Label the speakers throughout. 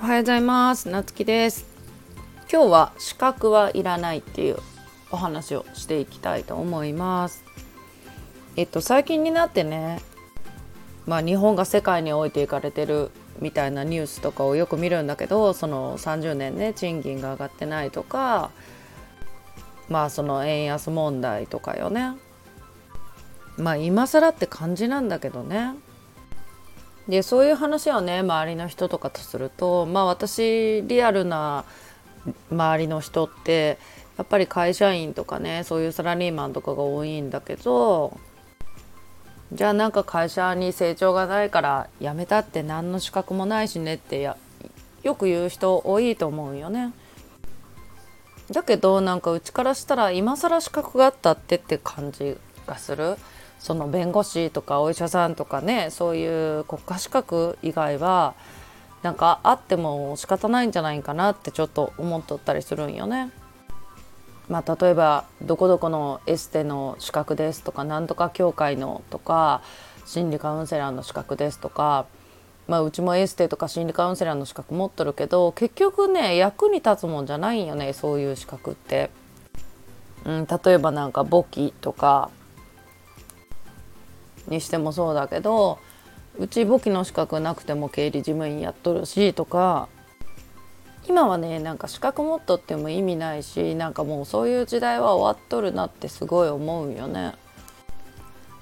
Speaker 1: おはようございます。なつきです。今日は資格はいらないっていうお話をしていきたいと思います。えっと最近になってねまあ日本が世界に置いていかれてるみたいなニュースとかをよく見るんだけどその30年ね賃金が上がってないとかまあその円安問題とかよね。まあ今更って感じなんだけどね。でそういう話をね周りの人とかとするとまあ私リアルな周りの人ってやっぱり会社員とかねそういうサラリーマンとかが多いんだけどじゃあなんか会社に成長がないから辞めたって何の資格もないしねってやよく言う人多いと思うよね。だけどなんかうちからしたら今更資格があったってって感じがする。その弁護士とかお医者さんとかねそういう国家資格以外はなんかあっても仕方ないんじゃないかなってちょっと思っとったりするんよね。まあ、例えばどこどこのエステの資格ですとかなんとか協会のとか心理カウンセラーの資格ですとか、まあ、うちもエステとか心理カウンセラーの資格持っとるけど結局ね役に立つもんじゃないんよねそういう資格って。うん、例えばなんか簿記とかにしてもそうだけどうち簿記の資格なくても経理事務員やっとるしとか今はねなんか資格持っとっても意味ないしなんかもうそういう時代は終わっとるなってすごい思うよね。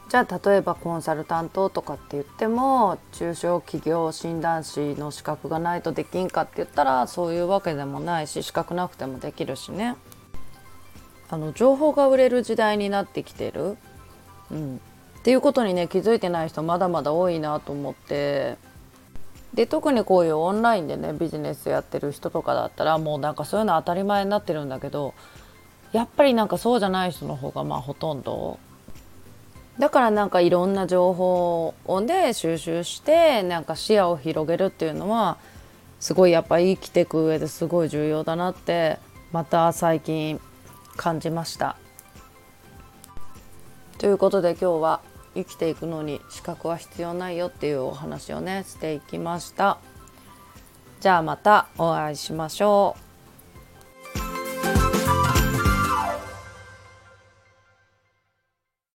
Speaker 1: じゃあ例えばコンサルタントとかって言っても中小企業診断士の資格がないとできんかって言ったらそういうわけでもないし資格なくてもできるしね。あの情報が売れる時代になってきてる、うん、っていうことにね気づいてない人まだまだ多いなと思ってで特にこういうオンラインでねビジネスやってる人とかだったらもうなんかそういうの当たり前になってるんだけどやっぱりなんかそうじゃない人の方がまあほとんどだからなんかいろんな情報をね収集してなんか視野を広げるっていうのはすごいやっぱ生きていく上ですごい重要だなってまた最近感じました。ということで今日は生きていくのに資格は必要ないよっていうお話をねしていきました。じゃあまたお会いしましょう。